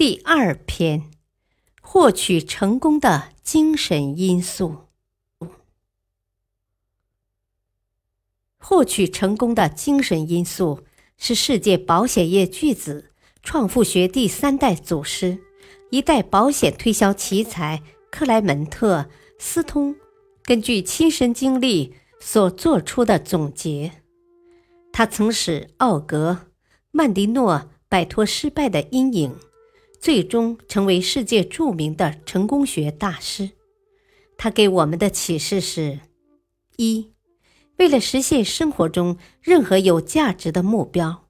第二篇。获取成功的精神因素。获取成功的精神因素是世界保险业巨子创富学第三代祖师、一代保险推销奇才克莱门特·斯通根据亲身经历所做出的总结。他曾使奥格·曼迪诺摆脱失败的阴影。最终成为世界著名的成功学大师。他给我们的启示是：一，为了实现生活中任何有价值的目标，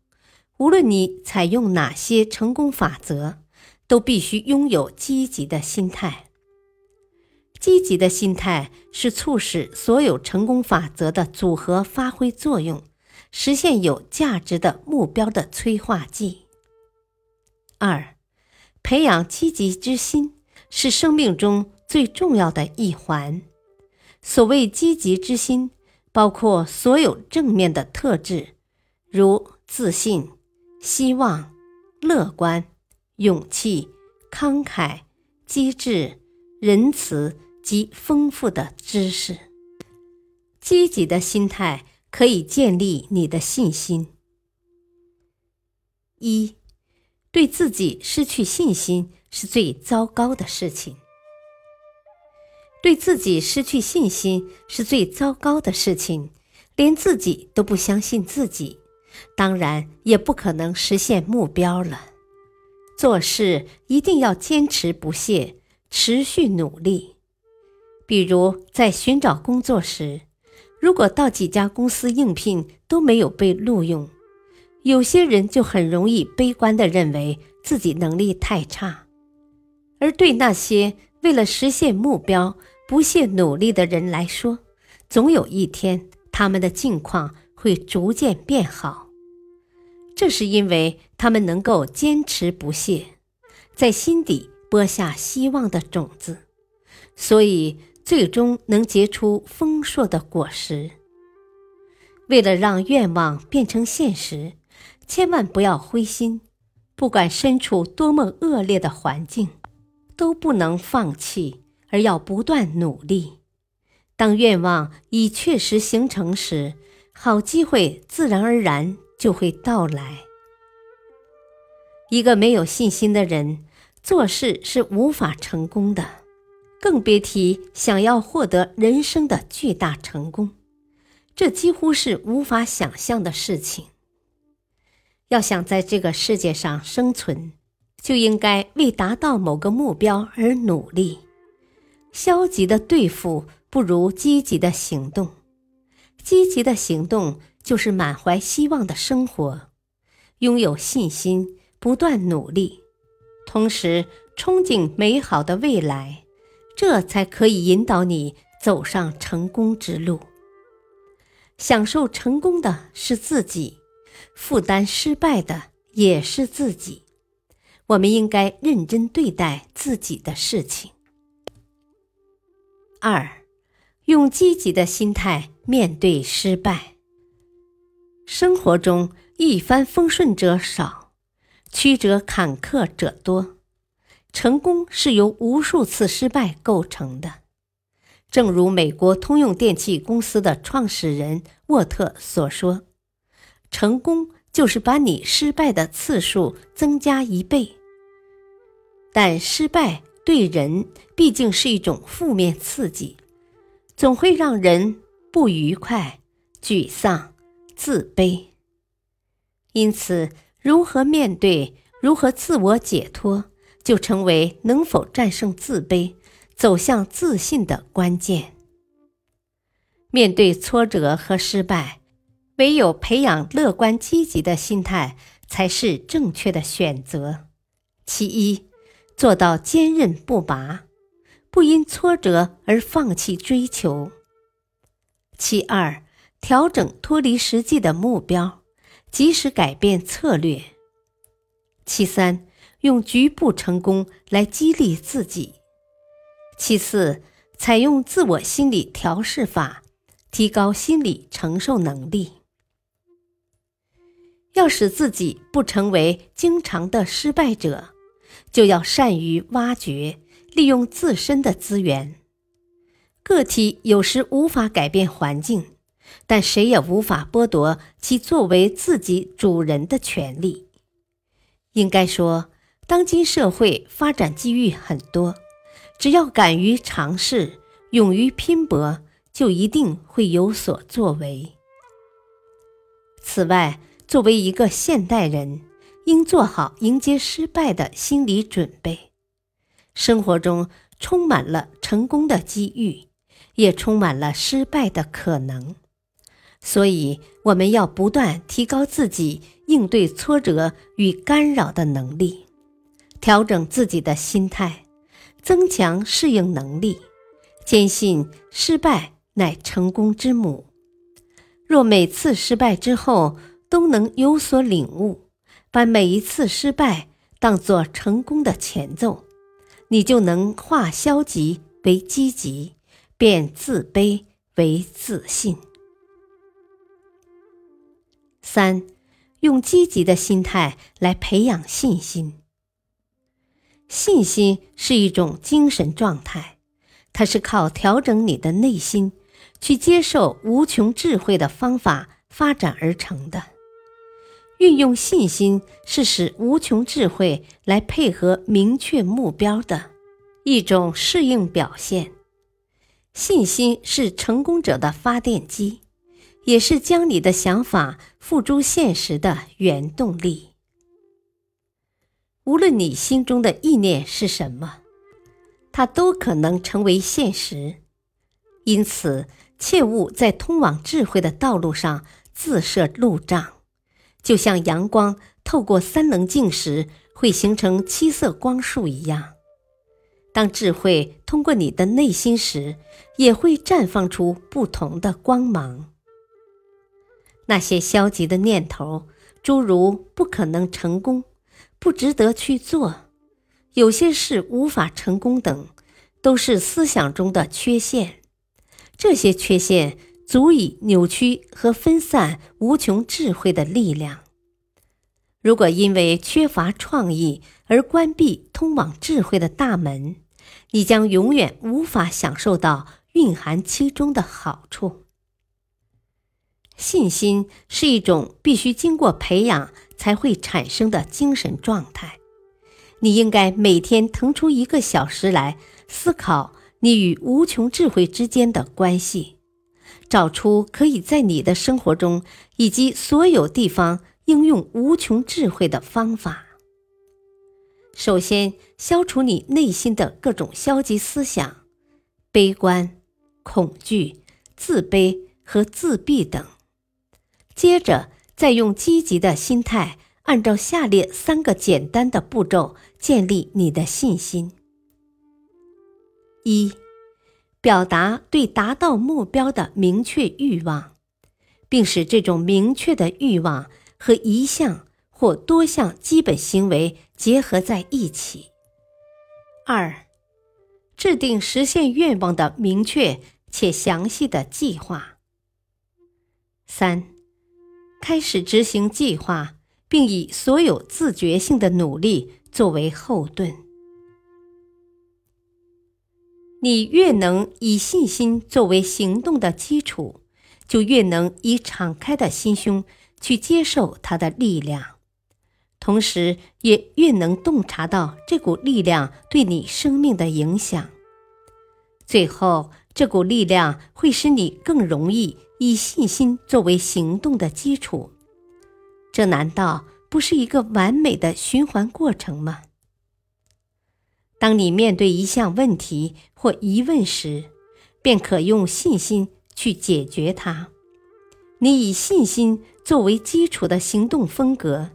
无论你采用哪些成功法则，都必须拥有积极的心态。积极的心态是促使所有成功法则的组合发挥作用、实现有价值的目标的催化剂。二。培养积极之心是生命中最重要的一环。所谓积极之心，包括所有正面的特质，如自信、希望、乐观、勇气、慷慨、机智、仁慈及丰富的知识。积极的心态可以建立你的信心。一。对自己失去信心是最糟糕的事情。对自己失去信心是最糟糕的事情，连自己都不相信自己，当然也不可能实现目标了。做事一定要坚持不懈，持续努力。比如在寻找工作时，如果到几家公司应聘都没有被录用。有些人就很容易悲观地认为自己能力太差，而对那些为了实现目标不懈努力的人来说，总有一天他们的境况会逐渐变好。这是因为他们能够坚持不懈，在心底播下希望的种子，所以最终能结出丰硕的果实。为了让愿望变成现实。千万不要灰心，不管身处多么恶劣的环境，都不能放弃，而要不断努力。当愿望已确实形成时，好机会自然而然就会到来。一个没有信心的人，做事是无法成功的，更别提想要获得人生的巨大成功，这几乎是无法想象的事情。要想在这个世界上生存，就应该为达到某个目标而努力。消极的对付不如积极的行动，积极的行动就是满怀希望的生活，拥有信心，不断努力，同时憧憬美好的未来，这才可以引导你走上成功之路。享受成功的是自己。负担失败的也是自己，我们应该认真对待自己的事情。二，用积极的心态面对失败。生活中一帆风顺者少，曲折坎坷者多。成功是由无数次失败构成的，正如美国通用电气公司的创始人沃特所说。成功就是把你失败的次数增加一倍，但失败对人毕竟是一种负面刺激，总会让人不愉快、沮丧、自卑。因此，如何面对、如何自我解脱，就成为能否战胜自卑、走向自信的关键。面对挫折和失败。唯有培养乐观积极的心态，才是正确的选择。其一，做到坚韧不拔，不因挫折而放弃追求。其二，调整脱离实际的目标，及时改变策略。其三，用局部成功来激励自己。其次，采用自我心理调试法，提高心理承受能力。要使自己不成为经常的失败者，就要善于挖掘、利用自身的资源。个体有时无法改变环境，但谁也无法剥夺其作为自己主人的权利。应该说，当今社会发展机遇很多。只要敢于尝试，勇于拼搏，就一定会有所作为。此外，作为一个现代人，应做好迎接失败的心理准备。生活中充满了成功的机遇，也充满了失败的可能，所以我们要不断提高自己应对挫折与干扰的能力，调整自己的心态。增强适应能力，坚信失败乃成功之母。若每次失败之后都能有所领悟，把每一次失败当作成功的前奏，你就能化消极为积极，变自卑为自信。三，用积极的心态来培养信心。信心是一种精神状态，它是靠调整你的内心，去接受无穷智慧的方法发展而成的。运用信心是使无穷智慧来配合明确目标的一种适应表现。信心是成功者的发电机，也是将你的想法付诸现实的原动力。无论你心中的意念是什么，它都可能成为现实。因此，切勿在通往智慧的道路上自设路障。就像阳光透过三棱镜时会形成七色光束一样，当智慧通过你的内心时，也会绽放出不同的光芒。那些消极的念头，诸如“不可能成功”。不值得去做，有些事无法成功等，都是思想中的缺陷。这些缺陷足以扭曲和分散无穷智慧的力量。如果因为缺乏创意而关闭通往智慧的大门，你将永远无法享受到蕴含其中的好处。信心是一种必须经过培养。才会产生的精神状态。你应该每天腾出一个小时来思考你与无穷智慧之间的关系，找出可以在你的生活中以及所有地方应用无穷智慧的方法。首先，消除你内心的各种消极思想，悲观、恐惧、自卑和自闭等。接着。再用积极的心态，按照下列三个简单的步骤建立你的信心：一、表达对达到目标的明确欲望，并使这种明确的欲望和一项或多项基本行为结合在一起；二、制定实现愿望的明确且详细的计划；三。开始执行计划，并以所有自觉性的努力作为后盾。你越能以信心作为行动的基础，就越能以敞开的心胸去接受它的力量，同时也越能洞察到这股力量对你生命的影响。最后，这股力量会使你更容易。以信心作为行动的基础，这难道不是一个完美的循环过程吗？当你面对一项问题或疑问时，便可用信心去解决它。你以信心作为基础的行动风格，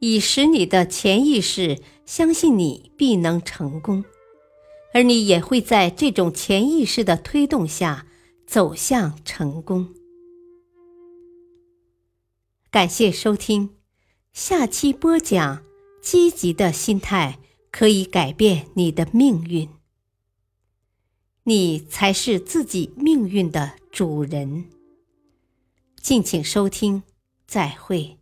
以使你的潜意识相信你必能成功，而你也会在这种潜意识的推动下走向成功。感谢收听，下期播讲：积极的心态可以改变你的命运，你才是自己命运的主人。敬请收听，再会。